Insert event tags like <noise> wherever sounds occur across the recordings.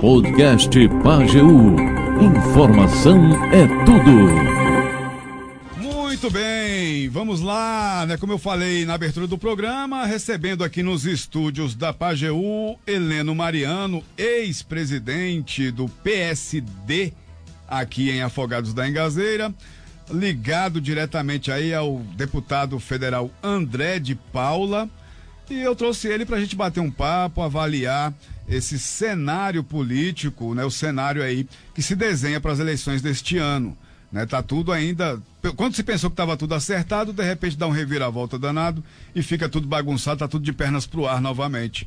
Podcast Pageu. Informação é tudo. Muito bem, vamos lá, né? Como eu falei na abertura do programa, recebendo aqui nos estúdios da Pajeú, Heleno Mariano, ex-presidente do PSD aqui em Afogados da Engazeira, ligado diretamente aí ao deputado federal André de Paula. E eu trouxe ele para a gente bater um papo, avaliar esse cenário político, né? O cenário aí que se desenha para as eleições deste ano. Né, tá tudo ainda. Quando se pensou que estava tudo acertado, de repente dá um reviravolta danado e fica tudo bagunçado, tá tudo de pernas pro ar novamente.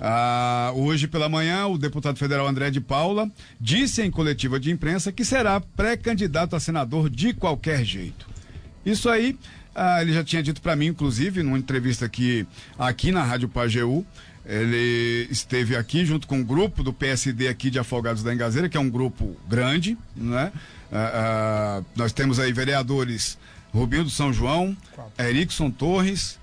Ah, hoje pela manhã, o deputado federal André de Paula disse em coletiva de imprensa que será pré-candidato a senador de qualquer jeito. Isso aí, ah, ele já tinha dito para mim, inclusive, numa entrevista aqui, aqui na Rádio Pajeú. Ele esteve aqui junto com o um grupo do PSD aqui de Afogados da Engazeira, que é um grupo grande, né? Ah, ah, nós temos aí vereadores Rubinho do São João, Erickson Torres,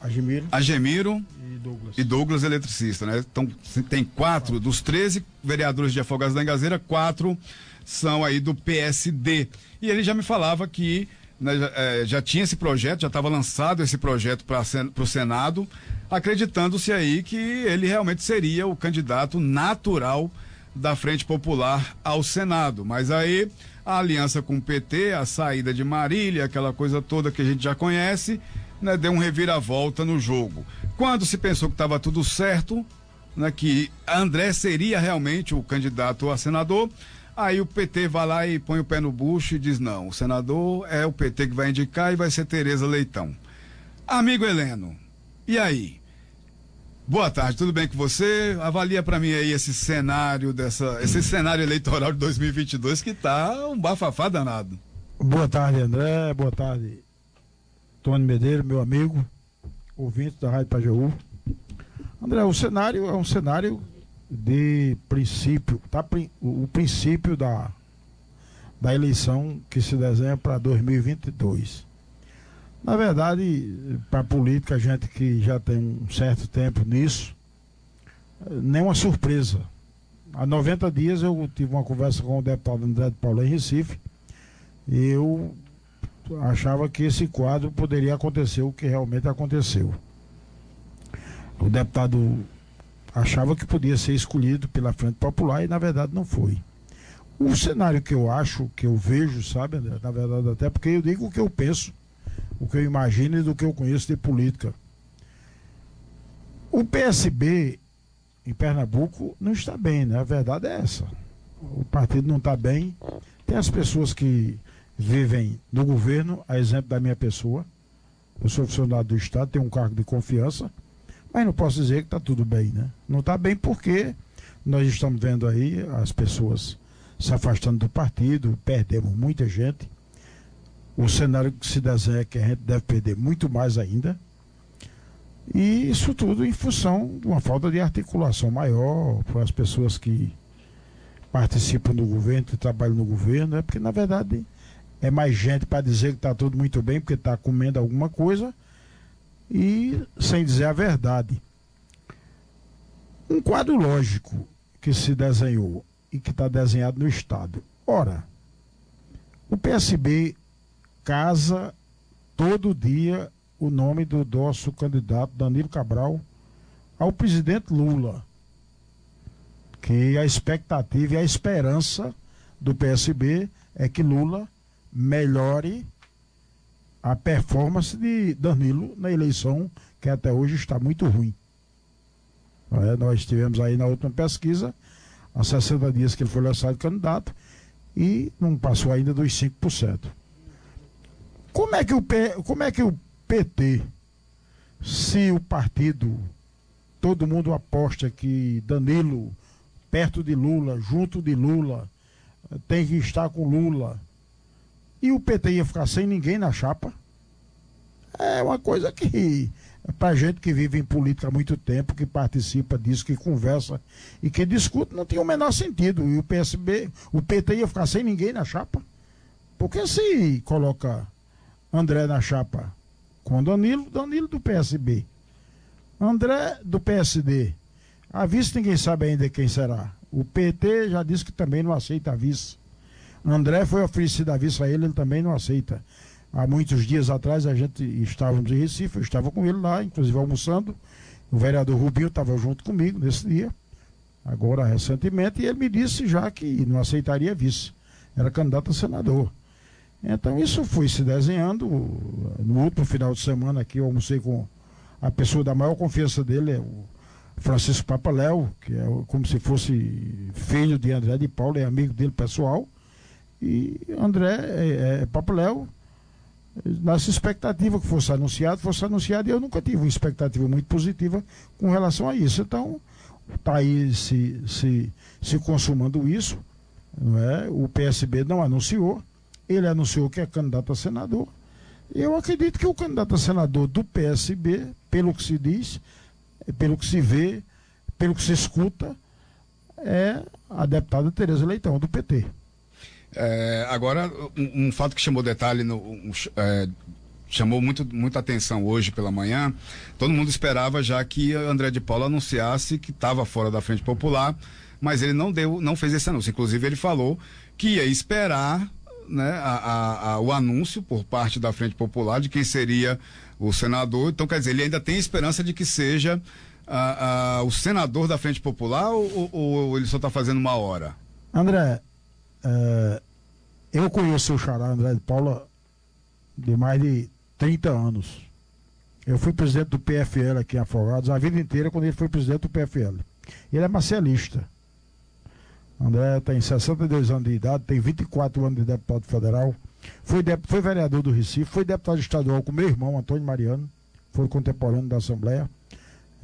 Agemiro, Agemiro e, Douglas. e Douglas eletricista, né? Então tem quatro dos 13 vereadores de Afogados da Engazeira, quatro são aí do PSD. E ele já me falava que né, já, é, já, tinha esse projeto, já estava lançado esse projeto para o Senado, acreditando-se aí que ele realmente seria o candidato natural da Frente Popular ao Senado. Mas aí a aliança com o PT, a saída de Marília, aquela coisa toda que a gente já conhece, né, deu um reviravolta no jogo. Quando se pensou que estava tudo certo, né, que André seria realmente o candidato a senador, aí o PT vai lá e põe o pé no bucho e diz: não, o senador é o PT que vai indicar e vai ser Tereza Leitão. Amigo Heleno, e aí? Boa tarde, tudo bem com você? Avalia para mim aí esse cenário dessa, esse cenário eleitoral de 2022 que tá um bafafá danado. Boa tarde, André. Boa tarde, Tony Medeiros, meu amigo, ouvinte da Rádio Pajeú. André, o cenário é um cenário de princípio, tá? O princípio da, da eleição que se desenha para 2022. Na verdade, para a política, a gente que já tem um certo tempo nisso, nem uma surpresa. Há 90 dias eu tive uma conversa com o deputado André de Paulo em Recife e eu achava que esse quadro poderia acontecer o que realmente aconteceu. O deputado achava que podia ser escolhido pela Frente Popular e na verdade não foi. O cenário que eu acho, que eu vejo, sabe, André, na verdade até porque eu digo o que eu penso o que eu imagino e do que eu conheço de política. O PSB em Pernambuco não está bem, né? A verdade é essa. O partido não está bem. Tem as pessoas que vivem no governo, a exemplo da minha pessoa. Eu sou funcionário do Estado, tenho um cargo de confiança, mas não posso dizer que está tudo bem, né? Não está bem porque nós estamos vendo aí as pessoas se afastando do partido, perdemos muita gente o cenário que se desenha é que a gente deve perder muito mais ainda. E isso tudo em função de uma falta de articulação maior para as pessoas que participam do governo, que trabalham no governo, né? porque na verdade é mais gente para dizer que está tudo muito bem, porque está comendo alguma coisa, e sem dizer a verdade. Um quadro lógico que se desenhou e que está desenhado no Estado. Ora, o PSB casa todo dia o nome do nosso candidato Danilo Cabral ao presidente Lula. Que a expectativa e a esperança do PSB é que Lula melhore a performance de Danilo na eleição, que até hoje está muito ruim. É, nós tivemos aí na última pesquisa, há 60 dias que ele foi lançado candidato, e não passou ainda dos 5%. Como é que o, como é que o PT, se o partido, todo mundo aposta que Danilo, perto de Lula, junto de Lula, tem que estar com Lula, e o PT ia ficar sem ninguém na chapa? É uma coisa que, para gente que vive em política há muito tempo, que participa disso, que conversa e que discute, não tinha o menor sentido. E o PSB, o PT ia ficar sem ninguém na chapa? Porque se coloca André na chapa com Danilo, Danilo do PSB. André do PSD. A vice ninguém sabe ainda quem será. O PT já disse que também não aceita a vice. André foi oferecido a vice a ele, ele também não aceita. Há muitos dias atrás a gente estávamos em Recife, eu estava com ele lá, inclusive almoçando. O vereador Rubinho estava junto comigo nesse dia, agora recentemente, e ele me disse já que não aceitaria vice. Era candidato a senador. Então isso foi se desenhando. No último final de semana aqui eu almocei com a pessoa da maior confiança dele, é o Francisco Papaléu, que é como se fosse filho de André de Paulo, é amigo dele pessoal. E André é, é Papaléu, nessa expectativa que fosse anunciado, fosse anunciado, e eu nunca tive uma expectativa muito positiva com relação a isso. Então, está aí se, se, se consumando isso. Não é? O PSB não anunciou, ele anunciou que é candidato a senador. Eu acredito que o candidato a senador do PSB, pelo que se diz, pelo que se vê, pelo que se escuta, é a deputada Tereza Leitão, do PT. É, agora, um, um, fato que chamou detalhe, no, um, é, chamou muito, muita atenção hoje pela manhã, todo mundo esperava já que André de Paula anunciasse que estava fora da Frente Popular, mas ele não deu, não fez esse anúncio. Inclusive, ele falou que ia esperar né, a, a, o anúncio por parte da Frente Popular de quem seria o senador. Então, quer dizer, ele ainda tem esperança de que seja a, o senador da Frente Popular ou, ou, ele só está fazendo uma hora? André, é, eu conheço o Xará André de Paula de mais de 30 anos. Eu fui presidente do PFL aqui em Afogados a vida inteira quando ele foi presidente do PFL. Ele é marcialista. André tem 62 anos de idade, tem 24 anos de deputado federal. Foi, de, foi vereador do Recife, foi deputado estadual com meu irmão, Antônio Mariano. Foi contemporâneo da Assembleia.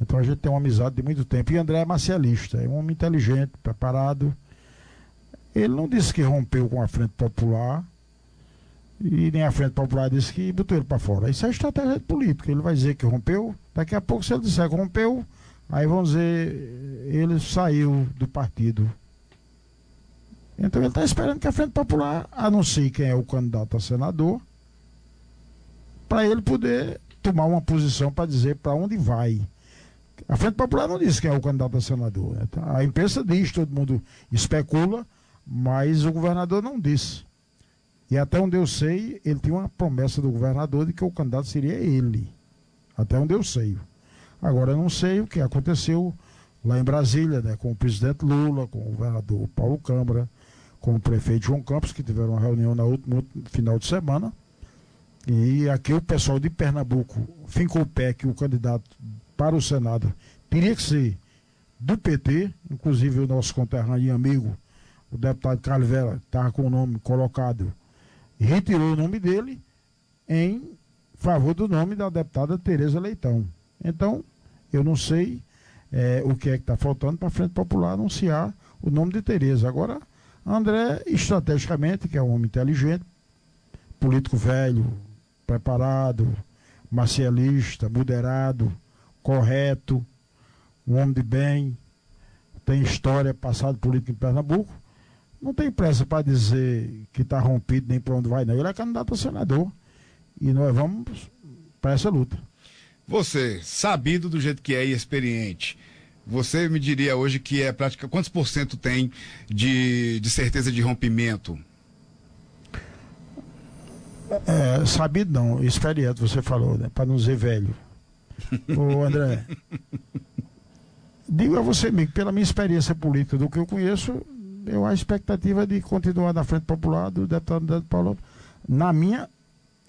Então a gente tem uma amizade de muito tempo. E André é marcialista, é um homem inteligente, preparado ele não disse que rompeu com a Frente Popular e nem a Frente Popular disse que botou ele para fora. Isso é estratégia política. Ele vai dizer que rompeu, daqui a pouco, se ele disser que rompeu, aí vão dizer ele saiu do partido. Então ele está esperando que a Frente Popular anuncie quem é o candidato a senador, para ele poder tomar uma posição para dizer para onde vai. A Frente Popular não disse quem é o candidato a senador. Né? A imprensa diz, todo mundo especula, mas o governador não disse. E até onde eu sei, ele tinha uma promessa do governador de que o candidato seria ele. Até onde eu sei. Agora eu não sei o que aconteceu lá em Brasília, né, com o presidente Lula, com o governador Paulo Câmara, com o prefeito João Campos, que tiveram uma reunião no final de semana. E aqui o pessoal de Pernambuco fincou o pé que o candidato para o Senado teria que ser do PT, inclusive o nosso conterrâneo e amigo o deputado Carlos Vela estava com o nome colocado, retirou o nome dele em favor do nome da deputada Tereza Leitão. Então, eu não sei é, o que é que está faltando para a Frente Popular anunciar o nome de Tereza. Agora, André, estrategicamente, que é um homem inteligente, político velho, preparado, marcialista, moderado, correto, um homem de bem, tem história, passado político em Pernambuco, não tem pressa para dizer que está rompido nem para onde vai, não. Ele é candidato a senador. E nós vamos para essa luta. Você, sabido do jeito que é e experiente, você me diria hoje que é prática. Quantos por cento tem de, de certeza de rompimento? É, sabido não, experiente, você falou, né? Para não dizer velho. <laughs> Ô André, digo a você, amigo, pela minha experiência política, do que eu conheço, eu a expectativa de continuar na Frente Popular do deputado Paulo. Na minha,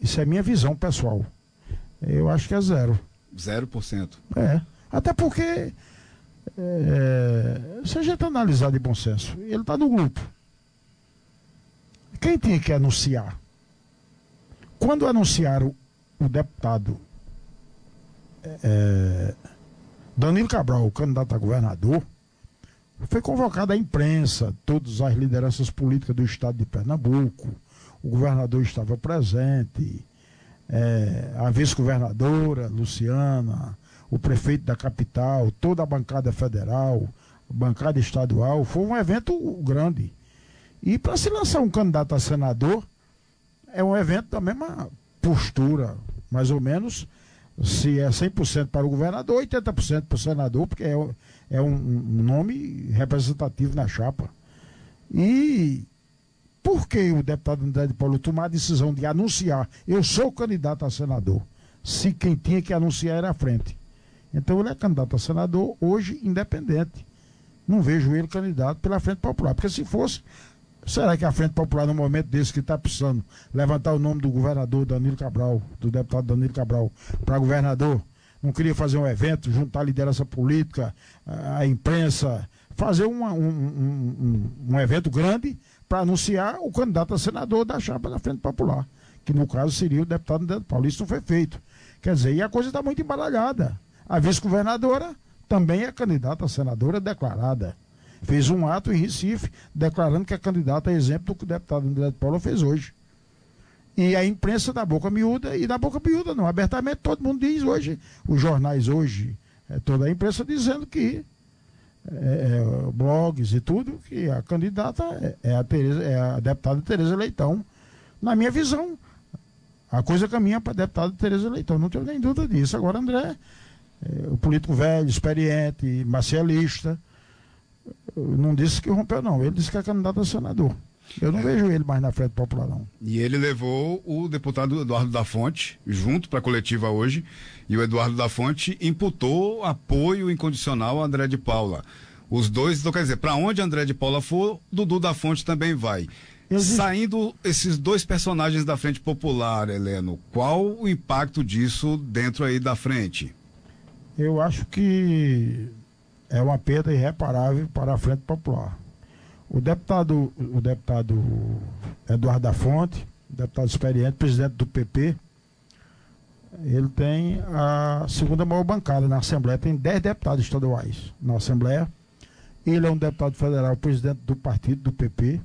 isso é minha visão pessoal. Eu acho que é zero. Zero por cento. É. Até porque, é, se a gente analisar de bom senso, ele está no grupo. Quem tinha que anunciar? Quando anunciaram o deputado é, Danilo Cabral, candidato a governador, foi convocada a imprensa, todas as lideranças políticas do estado de Pernambuco, o governador estava presente, é, a vice-governadora Luciana, o prefeito da capital, toda a bancada federal, bancada estadual, foi um evento grande. E para se lançar um candidato a senador, é um evento da mesma postura, mais ou menos, se é 100% para o governador, 80% para o senador, porque é, é um, um, nome representativo na chapa. E por que o deputado André de Paulo tomar a decisão de anunciar, eu sou candidato a senador, se quem tinha que anunciar era a frente? Então ele é candidato a senador, hoje independente. Não vejo ele candidato pela Frente Popular, porque se fosse, Será que a Frente Popular, no momento desse que está precisando levantar o nome do governador Danilo Cabral, do deputado Danilo Cabral, para governador, não queria fazer um evento, juntar a liderança política, a imprensa, fazer uma, um, um, um, um evento grande para anunciar o candidato a senador da chapa da Frente Popular, que no caso seria o deputado Paulo. Isso não foi feito. Quer dizer, e a coisa está muito embaralhada. A vice-governadora também é candidata a senadora declarada fez um ato em Recife declarando que é candidata exemplo do que o deputado André de Paula fez hoje. E a imprensa da boca miúda, e da boca miúda não, abertamente todo mundo diz hoje, os jornais hoje, é, toda a imprensa dizendo que é, é, blogs e tudo, que a candidata é, é a, Tereza, é a deputada Tereza Leitão. Na minha visão, a coisa caminha para a deputada Tereza Leitão, não tenho nem dúvida disso. Agora, André, o político velho, experiente, marcialista, não disse que rompeu, não. Ele disse que é candidato a senador. Eu não é. vejo ele mais na frente popular, não. E ele levou o deputado Eduardo da Fonte junto para a coletiva hoje. E o Eduardo da Fonte imputou apoio incondicional a André de Paula. Os dois, então quer dizer, para onde André de Paula for, Dudu da Fonte também vai. Existe... Saindo esses dois personagens da frente popular, Heleno, qual o impacto disso dentro aí da frente? Eu acho que é uma perda irreparável para a Frente Popular. O deputado, o deputado Eduardo da Fonte, deputado experiente, presidente do PP, ele tem a segunda maior bancada na Assembleia, tem 10 deputados estaduais na Assembleia. Ele é um deputado federal, presidente do partido, do PP.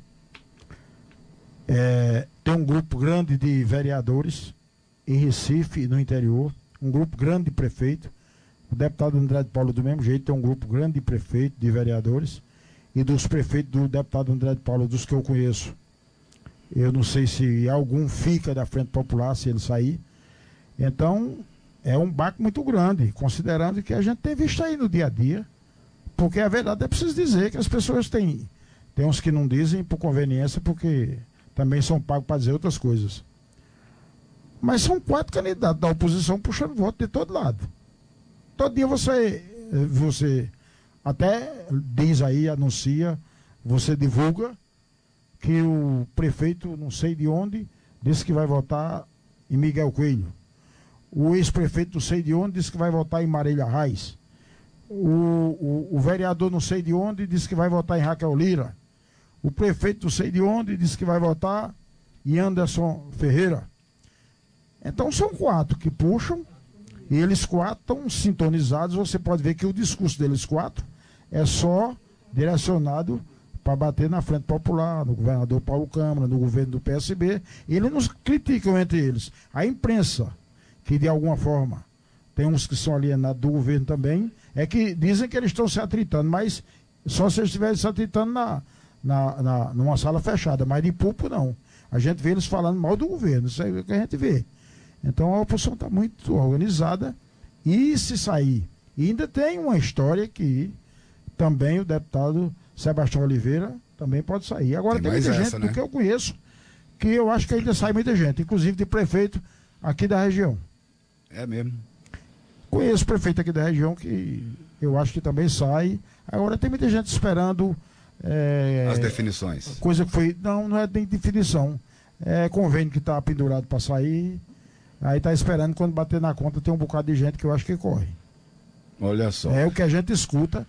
É, tem um grupo grande de vereadores em Recife e no interior, um grupo grande de prefeitos o deputado André de Paulo, do mesmo jeito, tem um grupo grande de prefeitos, de vereadores, e dos prefeitos do deputado André de Paulo, dos que eu conheço. Eu não sei se algum fica da Frente Popular, se ele sair. Então, é um baque muito grande, considerando que a gente tem visto aí no dia a dia. Porque a verdade é preciso dizer que as pessoas têm. Tem uns que não dizem por conveniência, porque também são pagos para dizer outras coisas. Mas são quatro candidatos da oposição puxando voto de todo lado. Todo dia você, você até diz aí, anuncia, você divulga que o prefeito, não sei de onde, disse que vai votar em Miguel Coelho. O ex-prefeito, não sei de onde, disse que vai votar em Marília Reis. O, o, o, vereador, não sei de onde, disse que vai votar em Raquel Lira. O prefeito, não sei de onde, disse que vai votar em Anderson Ferreira. Então são quatro que puxam e eles quatro estão sintonizados. Você pode ver que o discurso deles quatro é só direcionado para bater na frente popular, no governador Paulo Câmara, no governo do PSB. Eles nos criticam entre eles. A imprensa, que de alguma forma tem uns que são alienados do governo também, é que dizem que eles estão se atritando, mas só se eles estivessem se atritando na, na, na, numa sala fechada, mas de público não. A gente vê eles falando mal do governo, isso é o que a gente vê. Então a oposição está muito organizada e se sair. E ainda tem uma história que também o deputado Sebastião Oliveira também pode sair. Agora tem, tem muita essa, gente né? do que eu conheço que eu acho que ainda sai muita gente, inclusive de prefeito aqui da região. É mesmo. Conheço prefeito aqui da região que eu acho que também sai. Agora tem muita gente esperando. É, As definições. Coisa que foi. Não, não é nem definição. É convênio que está pendurado para sair. Aí tá esperando quando bater na conta tem um bocado de gente que eu acho que corre. Olha só. É o que a gente escuta,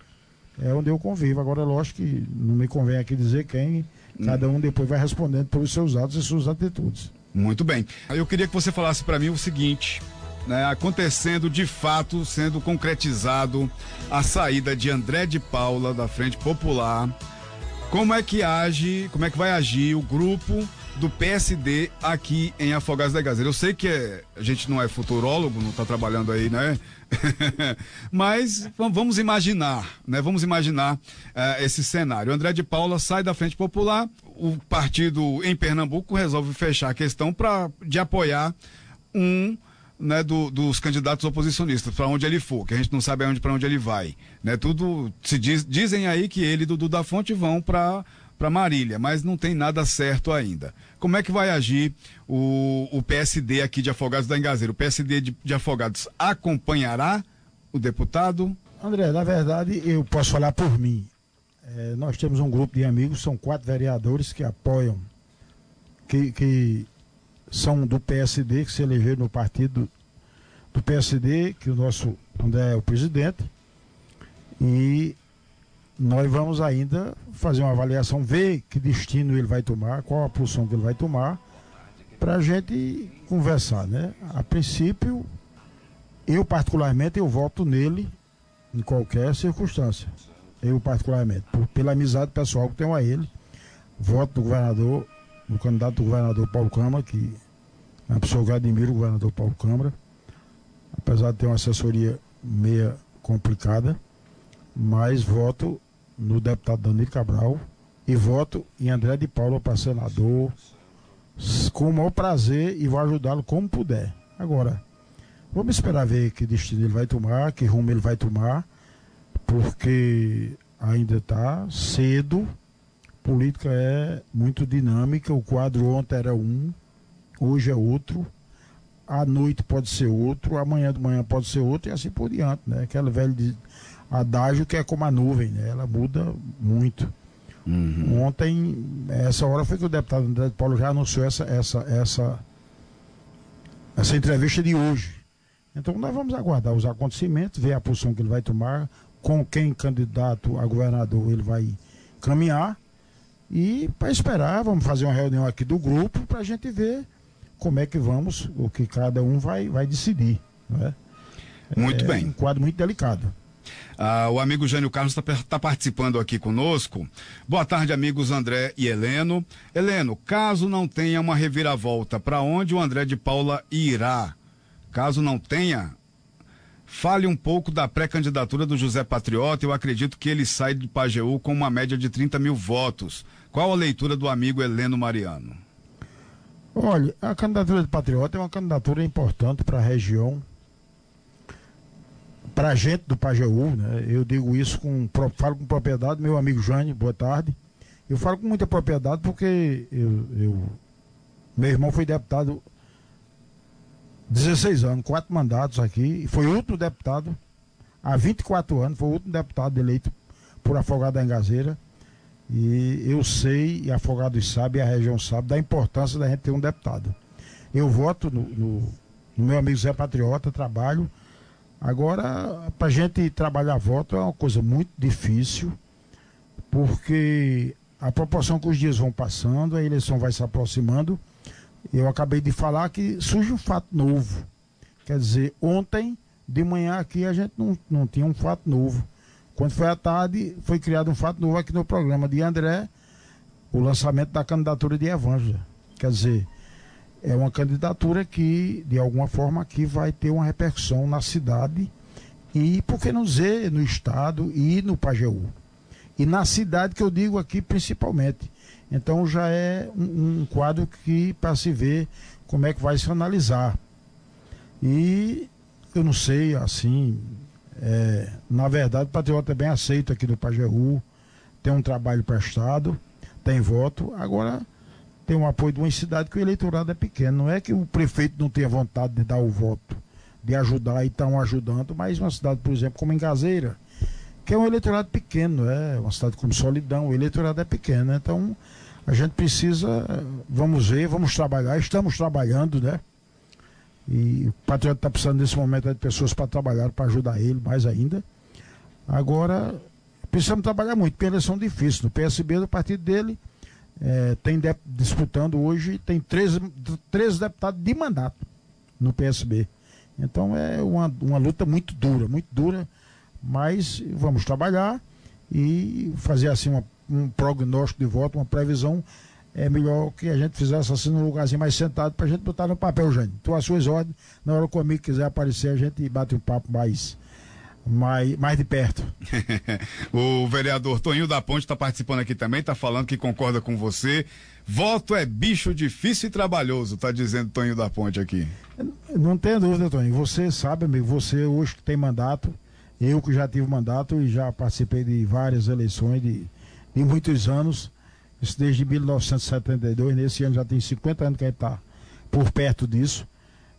é onde eu convivo. Agora, lógico que não me convém aqui dizer quem, hum. cada um depois vai respondendo pelos seus atos e suas atitudes. Muito bem. Eu queria que você falasse para mim o seguinte. Né, acontecendo de fato, sendo concretizado a saída de André de Paula da Frente Popular. Como é que age, como é que vai agir o grupo do PSD aqui em Afogados da Gazeira. Eu sei que é, a gente não é futurólogo, não está trabalhando aí, né? <laughs> Mas vamos imaginar, né? Vamos imaginar uh, esse cenário. André de Paula sai da Frente Popular, o partido em Pernambuco resolve fechar a questão para de apoiar um né, do, dos candidatos oposicionistas, para onde ele for, que a gente não sabe aonde para onde ele vai. Né? Tudo se diz, dizem aí que ele e Dudu da Fonte vão para para Marília, mas não tem nada certo ainda. Como é que vai agir o, o PSD aqui de Afogados da Engazeira? O PSD de, de Afogados acompanhará o deputado? André, na verdade, eu posso falar por mim. É, nós temos um grupo de amigos, são quatro vereadores que apoiam, que, que são do PSD, que se elegeram no partido do PSD, que o nosso André é o presidente. E nós vamos ainda fazer uma avaliação, ver que destino ele vai tomar, qual a posição que ele vai tomar, para a gente conversar, né? A princípio, eu particularmente, eu voto nele em qualquer circunstância. Eu particularmente, por, pela amizade pessoal que tenho a ele, voto do governador, do candidato do governador Paulo Câmara, que é uma pessoa que eu admiro, o governador Paulo Câmara, apesar de ter uma assessoria meia complicada, mas voto no deputado Danilo Cabral e voto em André de Paula para senador com o maior prazer e vou ajudá-lo como puder. Agora, vamos esperar ver que destino ele vai tomar, que rumo ele vai tomar, porque ainda está cedo. Política é muito dinâmica. O quadro ontem era um, hoje é outro. À noite pode ser outro, amanhã de manhã pode ser outro e assim por diante, né? Aquela velha adágio que é como a nuvem, né? ela muda muito. Uhum. Ontem, essa hora foi que o deputado André de Paulo já anunciou essa, essa, essa, essa entrevista de hoje. Então nós vamos aguardar os acontecimentos, ver a posição que ele vai tomar, com quem candidato a governador ele vai caminhar. E para esperar, vamos fazer uma reunião aqui do grupo para a gente ver como é que vamos, o que cada um vai, vai decidir. Né? Muito é bem. Um quadro muito delicado. Ah, o amigo Jânio Carlos está tá participando aqui conosco. Boa tarde, amigos André e Heleno. Heleno, caso não tenha uma reviravolta, para onde o André de Paula irá? Caso não tenha, fale um pouco da pré-candidatura do José Patriota. Eu acredito que ele sai de Pajeú com uma média de 30 mil votos. Qual a leitura do amigo Heleno Mariano? Olha, a candidatura de Patriota é uma candidatura importante para a região para a gente do Pajeú, né? Eu digo isso com falo com propriedade, meu amigo Jane, boa tarde. Eu falo com muita propriedade porque eu, eu meu irmão foi deputado 16 anos, quatro mandatos aqui, foi o último deputado há 24 anos, foi o último deputado eleito por Afogado da Engazeira. E eu sei, e Afogados sabe, e a região sabe, da importância da gente ter um deputado. Eu voto no, no, no meu amigo Zé Patriota, trabalho Agora, para a gente trabalhar voto é uma coisa muito difícil, porque a proporção que os dias vão passando, a eleição vai se aproximando. Eu acabei de falar que surge um fato novo. Quer dizer, ontem de manhã aqui a gente não, não tinha um fato novo. Quando foi à tarde, foi criado um fato novo aqui no programa de André, o lançamento da candidatura de Evângela. Quer dizer, é uma candidatura que, de alguma forma, aqui vai ter uma repercussão na cidade e, por que não dizer, no estado e no Pajeú. E na cidade que eu digo aqui principalmente. Então já é um, um quadro que para se ver como é que vai se analisar. E eu não sei, assim, é, na verdade o Patriota é bem aceito aqui no Pajeú, tem um trabalho prestado, tem voto. Agora tem um apoio de uma cidade que o eleitorado é pequeno. Não é que o prefeito não tenha vontade de dar o voto, de ajudar e estão ajudando, mas uma cidade, por exemplo, como Engazeira, que é um eleitorado pequeno, é uma cidade como Solidão, o eleitorado é pequeno. Então, a gente precisa, vamos ver, vamos trabalhar, estamos trabalhando, né? E o Patriota está precisando nesse momento de pessoas para trabalhar, para ajudar ele mais ainda. Agora, precisamos trabalhar muito, porque eleição difícil. No PSB, do partido dele, é, tem de, disputando hoje, tem 13, 13 deputados de mandato no PSB. Então é uma, uma luta muito dura, muito dura, mas vamos trabalhar e fazer assim uma, um prognóstico de voto, uma previsão. É melhor que a gente fizesse assim num lugarzinho mais sentado para a gente botar no papel, Jânio. Então, as suas ordens, na hora que o amigo quiser aparecer, a gente bate um papo mais, mais, mais de perto. <laughs> o vereador Toninho da Ponte está participando aqui também, está falando que concorda com você. Voto é bicho difícil e trabalhoso, está dizendo Toninho da Ponte aqui. Não tem dúvida, Toninho. Você sabe, amigo, você hoje que tem mandato, eu que já tive mandato e já participei de várias eleições de, de muitos anos, isso desde 1972, nesse ano já tem 50 anos que a gente está por perto disso.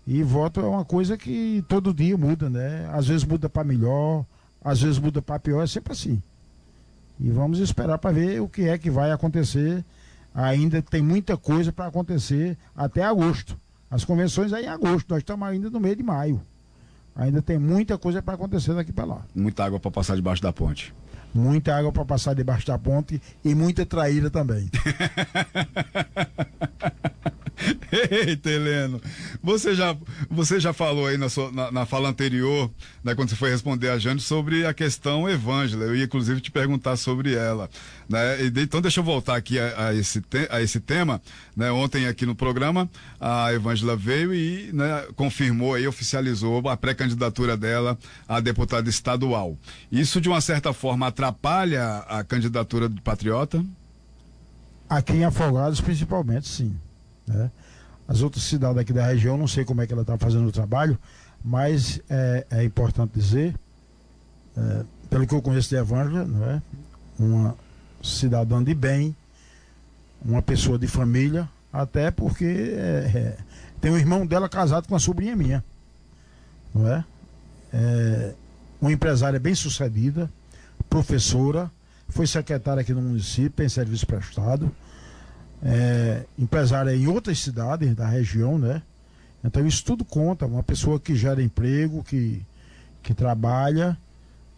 E voto é uma coisa que todo dia muda, né? Às vezes muda para melhor, às vezes muda para pior, é sempre assim. E vamos esperar para ver o que é que vai acontecer. Ainda tem muita coisa para acontecer até agosto. As convenções aí em agosto, nós estamos ainda no meio de maio. Ainda tem muita coisa para acontecer daqui para lá. Muita água para passar debaixo da ponte. Muita água para passar debaixo da ponte e muita traíra também. <laughs> <laughs> Eita, Heleno, você já, você já falou aí na, sua, na, na, fala anterior, né, quando você foi responder a Jane, sobre a questão Evângela. Eu ia, inclusive, te perguntar sobre ela. Né? então, deixa eu voltar aqui a, a esse, te, a esse tema. Né? Ontem, aqui no programa, a Evângela veio e né, confirmou aí, oficializou a pré-candidatura dela a deputada estadual. Isso, de uma certa forma, atrapalha a candidatura do Patriota? Aqui em Afogados, principalmente, sim. Né? As outras cidades aqui da região, não sei como é que ela está fazendo o trabalho, mas é, é importante dizer, é, pelo que eu conheço de Evângela, não é? uma cidadã de bem, uma pessoa de família, até porque é, é, tem um irmão dela casado com uma sobrinha minha, não é? é uma empresária bem sucedida, professora, foi secretária aqui no município, tem serviço prestado, é, empresária em outras cidades da região, né? Então isso tudo conta, uma pessoa que gera emprego, que, que trabalha.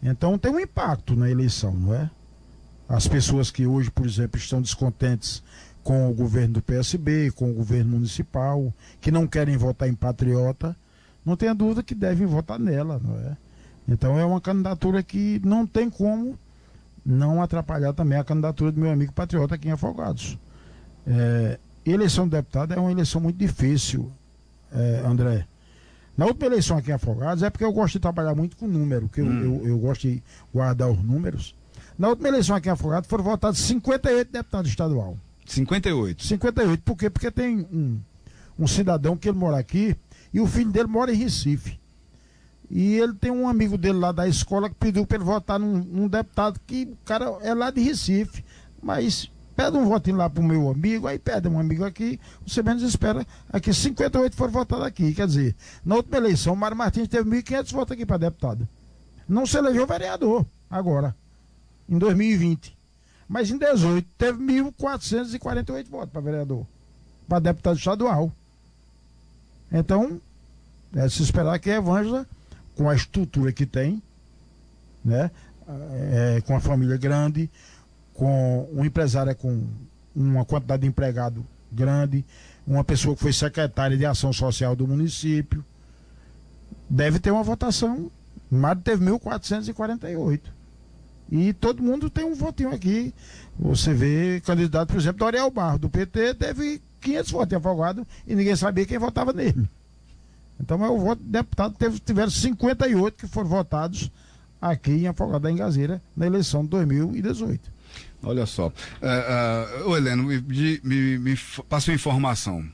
Então tem um impacto na eleição, não é? As pessoas que hoje, por exemplo, estão descontentes com o governo do PSB, com o governo municipal, que não querem votar em patriota, não tenha dúvida que devem votar nela, não é? Então é uma candidatura que não tem como não atrapalhar também a candidatura do meu amigo patriota aqui em Afogados. É, eleição de deputado é uma eleição muito difícil, é, André. Na última eleição aqui em Afogados, é porque eu gosto de trabalhar muito com número, que hum. eu, eu, eu, gosto de guardar os números. Na última eleição aqui em Afogados foram votados 58 deputados estadual. 58? 58. Por quê? Porque tem um, um cidadão que ele mora aqui e o filho dele mora em Recife. E ele tem um amigo dele lá da escola que pediu para ele votar num, num deputado que o cara é lá de Recife. Mas pede um votinho lá pro meu amigo, aí pede um amigo aqui, você menos espera aqui 58 foram votados aqui. Quer dizer, na última eleição, o Mário Martins teve 1.500 votos aqui para deputado. Não se elegeu vereador agora, em 2020. Mas em 18 teve 1.448 votos para vereador, para deputado estadual. Então, é se esperar que a Evângela, com a estrutura que tem, né, é, com a família grande, com um empresário com uma quantidade de empregado grande, uma pessoa que foi secretária de ação social do município. Deve ter uma votação. Mário teve 1.448. E todo mundo tem um votinho aqui. Você vê candidato, por exemplo, do Ariel Barro, do PT, teve 500 votos em Afogado e ninguém sabia quem votava nele. Então, é o voto de deputado teve, tiveram 58 que foram votados aqui em Afogado da Engazeira na eleição de 2018. Olha só. É, uh, Heleno, me, me, me passa uma informação.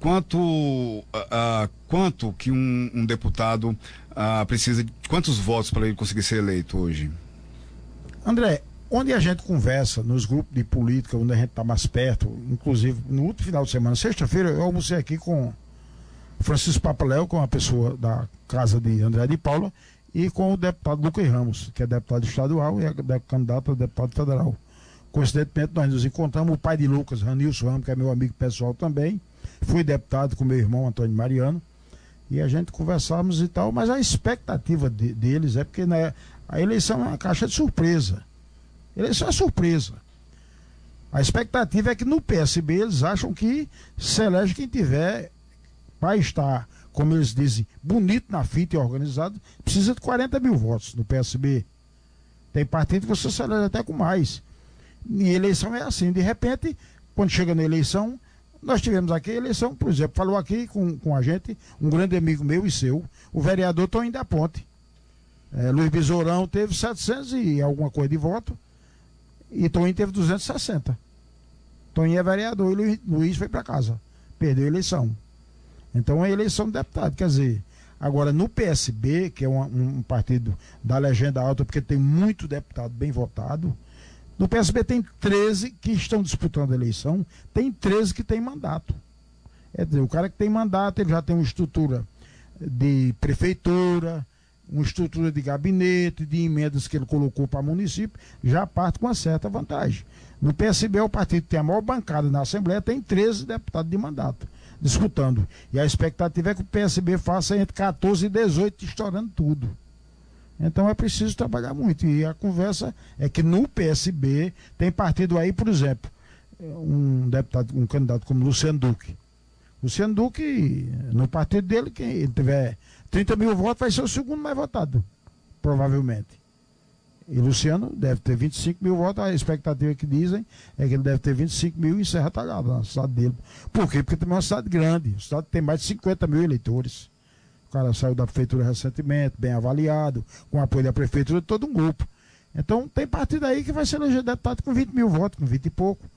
Quanto, uh, uh, quanto que um, um deputado uh, precisa de quantos votos para ele conseguir ser eleito hoje? André, onde a gente conversa nos grupos de política, onde a gente está mais perto, inclusive no último final de semana, sexta-feira, eu almocei aqui com Francisco Papaléu, com a pessoa da casa de André de Paula, e com o deputado Lucas Ramos, que é deputado estadual e é candidato a deputado federal. Coincidentemente, nós nos encontramos, o pai de Lucas, Ranilson Ramos, que é meu amigo pessoal também, fui deputado com meu irmão Antônio Mariano, e a gente conversamos e tal, mas a expectativa de, deles é porque né, a eleição é uma caixa de surpresa. A eleição é surpresa. A expectativa é que no PSB eles acham que se elege quem tiver para estar como eles dizem, bonito na fita e organizado, precisa de 40 mil votos no PSB. Tem partido que você celebra até com mais. E eleição é assim, de repente, quando chega na eleição, nós tivemos aqui a eleição, por exemplo, falou aqui com, com a gente, um grande amigo meu e seu, o vereador Toninho da Ponte. É, Luiz Besourão teve 700 e alguma coisa de voto. E Toninho teve 260. Toninho é vereador e Luiz, Luiz foi para casa. Perdeu a eleição. Então é eleição de deputado. Quer dizer, agora no PSB, que é um, um partido da legenda alta, porque tem muito deputado bem votado, no PSB tem 13 que estão disputando a eleição, tem 13 que tem mandato. É dizer, o cara que tem mandato, ele já tem uma estrutura de prefeitura, uma estrutura de gabinete, de emendas que ele colocou para município, já parte com uma certa vantagem. No PSB, o partido que tem a maior bancada na Assembleia, tem 13 deputados de mandato disputando. E a expectativa é que o PSB faça entre 14 e 18, estourando tudo. Então é preciso trabalhar muito. E a conversa é que no PSB tem partido aí, por exemplo, um deputado, um candidato como Luciano Duque. Luciano Duque, no partido dele, quem tiver 30 mil votos, vai ser o segundo mais votado, provavelmente. E Luciano deve ter 25 mil votos. A expectativa que dizem é que ele deve ter 25 mil em Serra Talhada, na cidade dele. Por quê? Porque também é uma cidade grande. Uma cidade tem mais de 50 mil eleitores. O cara saiu da prefeitura recentemente, bem avaliado, com apoio da prefeitura de todo um grupo. Então tem partido aí que vai ser eleger deputado com 20 mil votos, com 20 e pouco.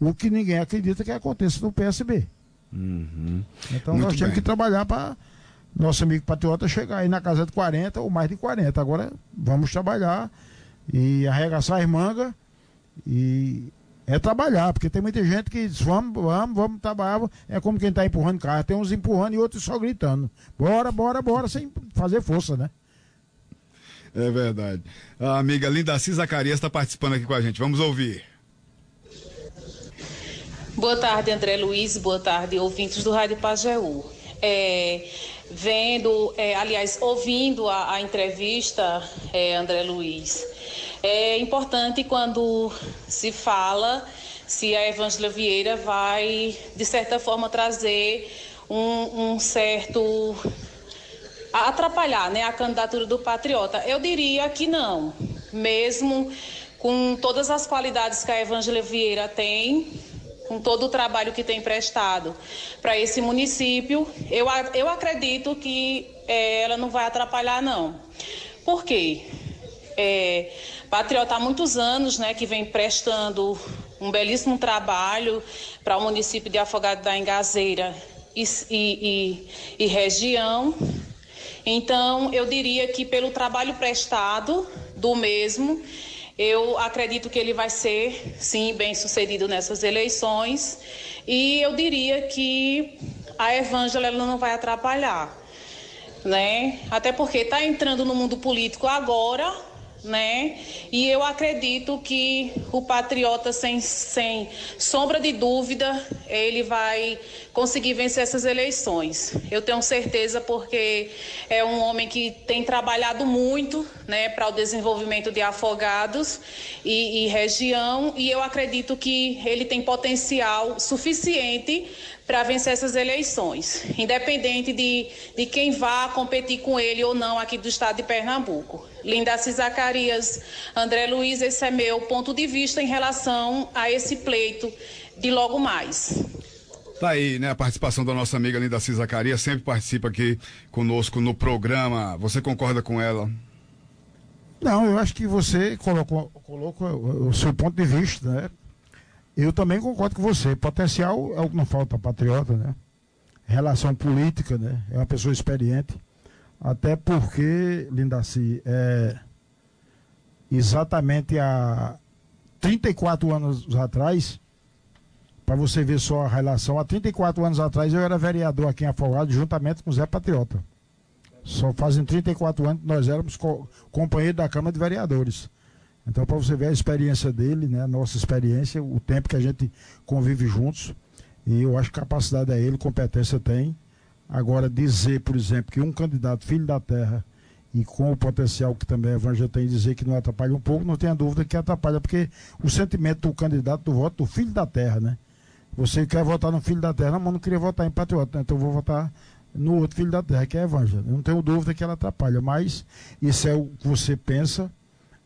O que ninguém acredita que aconteça no PSB. Uhum. Então Muito nós temos bem. que trabalhar para nosso amigo patriota chegar aí na casa de 40 ou mais de 40. Agora vamos trabalhar e arregaçar as mangas e é trabalhar, porque tem muita gente que diz, vamos, vamos, vamos trabalhar, é como quem está empurrando carro, tem uns empurrando e outros só gritando. Bora, bora, bora, sem fazer força, né? É verdade. A amiga Linda Cis Zacarias está participando aqui com a gente. Vamos ouvir. Boa tarde, André Luiz. Boa tarde, ouvintes do Rádio Pajeú. É, vendo, é, aliás, ouvindo a, a entrevista, é, André Luiz, é importante quando se fala se a Evângela Vieira vai, de certa forma, trazer um, um certo. atrapalhar né, a candidatura do Patriota. Eu diria que não. Mesmo com todas as qualidades que a Evângela Vieira tem, com todo o trabalho que tem prestado para esse município, eu, eu acredito que é, ela não vai atrapalhar, não. Por quê? É, Patriota há muitos anos né, que vem prestando um belíssimo trabalho para o município de Afogado da Engazeira e, e, e, e região. Então, eu diria que pelo trabalho prestado do mesmo, eu acredito que ele vai ser, sim, bem sucedido nessas eleições. E eu diria que a Evângela não vai atrapalhar, né? Até porque está entrando no mundo político agora, né? E eu acredito que o patriota, sem, sem sombra de dúvida, ele vai conseguir vencer essas eleições. Eu tenho certeza porque é um homem que tem trabalhado muito, né, para o desenvolvimento de afogados e, e região, e eu acredito que ele tem potencial suficiente para vencer essas eleições, independente de, de quem vá competir com ele ou não aqui do estado de Pernambuco. Linda Zacarias, André Luiz, esse é meu ponto de vista em relação a esse pleito de logo mais. Tá aí, né, a participação da nossa amiga Linda Zacarias, sempre participa aqui conosco no programa. Você concorda com ela? Não, eu acho que você colocou, colocou o seu ponto de vista, né? Eu também concordo com você. Potencial é o que não falta patriota, né? Relação política, né? É uma pessoa experiente. Até porque, Lindaci, é exatamente há 34 anos atrás, para você ver só a relação, há 34 anos atrás eu era vereador aqui em Afogado, juntamente com o Zé Patriota. Só fazem 34 anos que nós éramos co companheiros da Câmara de Vereadores. Então, para você ver a experiência dele, né, a nossa experiência, o tempo que a gente convive juntos, e eu acho que capacidade é ele, competência tem. Agora, dizer, por exemplo, que um candidato filho da terra e com o potencial que também a Evangel tem, dizer que não atrapalha um pouco, não tenha dúvida que atrapalha, porque o sentimento do candidato do voto do filho da terra, né? Você quer votar no filho da terra, mas não queria votar em patriota, né? então vou votar no outro filho da terra, que é a não tenho dúvida que ela atrapalha, mas isso é o que você pensa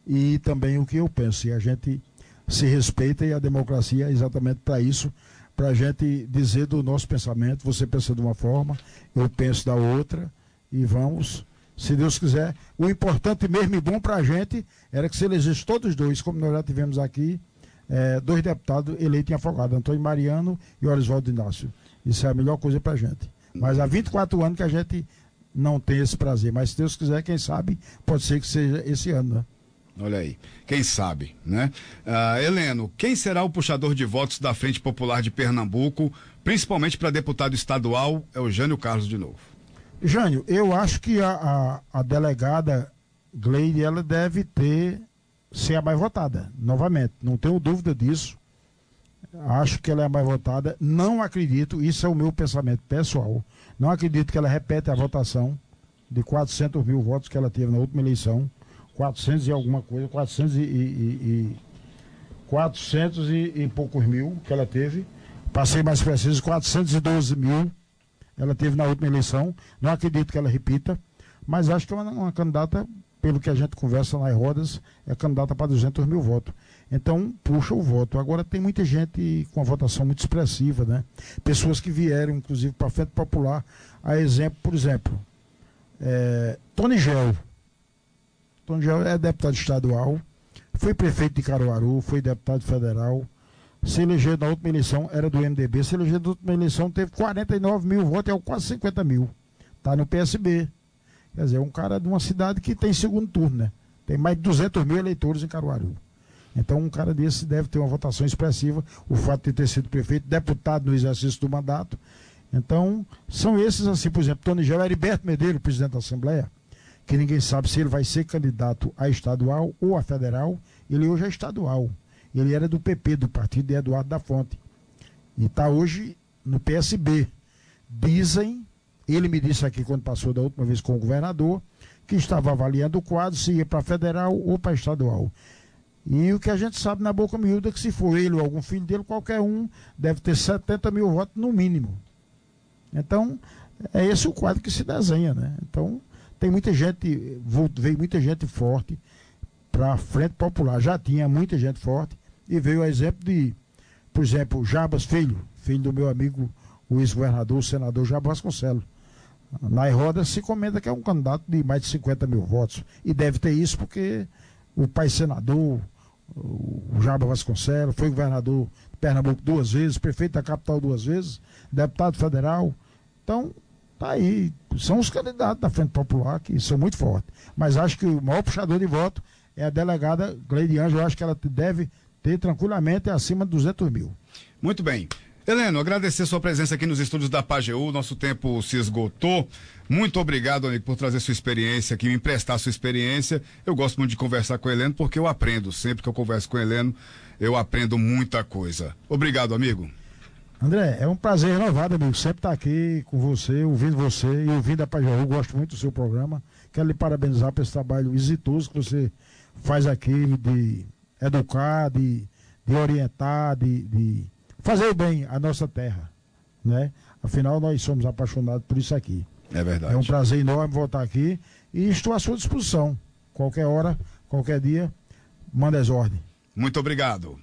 e também o que eu penso. E a gente se respeita e a democracia é exatamente para isso, para a gente dizer do nosso pensamento, você pensa de uma forma, eu penso da outra, e vamos se Deus quiser. O importante mesmo e bom para a gente era que se elegesse todos dois, como nós já tivemos aqui, é, dois deputados eleitos em Afogado, Antônio Mariano e Orisvaldo Inácio. Isso é a melhor coisa para a gente. Mas há 24 anos que a gente não tem esse prazer. Mas se Deus quiser, quem sabe, pode ser que seja esse ano, né? Olha aí, quem sabe, né? Uh, Heleno, quem será o puxador de votos da Frente Popular de Pernambuco, principalmente para deputado estadual, é o Jânio Carlos de novo? Jânio, eu acho que a, a, a delegada Gleide, ela deve ter, ser a mais votada, novamente, não tenho dúvida disso. Acho que ela é a mais votada, não acredito, isso é o meu pensamento pessoal, não acredito que ela repete a votação de 400 mil votos que ela teve na última eleição 400 e alguma coisa, 400 e, e, e 400 e, e, poucos mil que ela teve. Passei mais preciso, 412 mil ela teve na última eleição. Não acredito que ela repita, mas acho que é uma, uma candidata, pelo que a gente conversa nas rodas, é candidata para 200 mil votos. Então, puxa o voto. Agora, tem muita gente com a votação muito expressiva, né? Pessoas que vieram, inclusive, para a Frente Popular. A exemplo, por exemplo, é, Tony Gel Antônio Gel é deputado estadual, foi prefeito de Caruaru, foi deputado federal, se elegeu na última eleição, era do MDB, se elegeu na última eleição, teve 49 mil votos, é quase 50 mil. Está no PSB. Quer dizer, é um cara de uma cidade que tem segundo turno, né? Tem mais de 200 mil eleitores em Caruaru. Então, um cara desse deve ter uma votação expressiva. O fato de ter sido prefeito, deputado no exercício do mandato. Então, são esses, assim, por exemplo, Tony Gel, Heriberto Medeiros, presidente da Assembleia que ninguém sabe se ele vai ser candidato a estadual ou a federal. Ele hoje é estadual. Ele era do PP, do partido de Eduardo da Fonte. E está hoje no PSB. Dizem, ele me disse aqui quando passou da última vez com o governador, que estava avaliando o quadro se ia para federal ou para estadual. E o que a gente sabe na boca miúda é que se for ele ou algum filho dele, qualquer um deve ter 70 mil votos no mínimo. Então, é esse o quadro que se desenha, né? Então, tem muita gente, veio muita gente forte para a Frente Popular. Já tinha muita gente forte e veio o exemplo de, por exemplo, Jabas Filho, filho do meu amigo, o ex-governador, o senador Jabas Vasconcelos. Na roda se comenta que é um candidato de mais de 50 mil votos. E deve ter isso porque o pai senador, o Jabas Vasconcelos, foi governador de Pernambuco duas vezes, prefeito da capital duas vezes, deputado federal. Então, Tá aí. São os candidatos da Frente Popular que são muito fortes. Mas acho que o maior puxador de voto é a delegada Gleide Anjo. Eu acho que ela deve ter tranquilamente acima de 200 mil. Muito bem. Heleno, agradecer sua presença aqui nos estúdios da Pajeú. Nosso tempo se esgotou. Muito obrigado, amigo, por trazer sua experiência aqui, me emprestar sua experiência. Eu gosto muito de conversar com o Heleno porque eu aprendo. Sempre que eu converso com o Heleno, eu aprendo muita coisa. Obrigado, amigo. André, é um prazer renovado, amigo, sempre estar aqui com você, ouvindo você e ouvindo a Pajaú. Gosto muito do seu programa. Quero lhe parabenizar por esse trabalho exitoso que você faz aqui de educar, de, de orientar, de, de fazer bem a nossa terra. Né? Afinal, nós somos apaixonados por isso aqui. É verdade. É um prazer enorme voltar aqui e estou à sua disposição. Qualquer hora, qualquer dia, manda as ordens. Muito obrigado.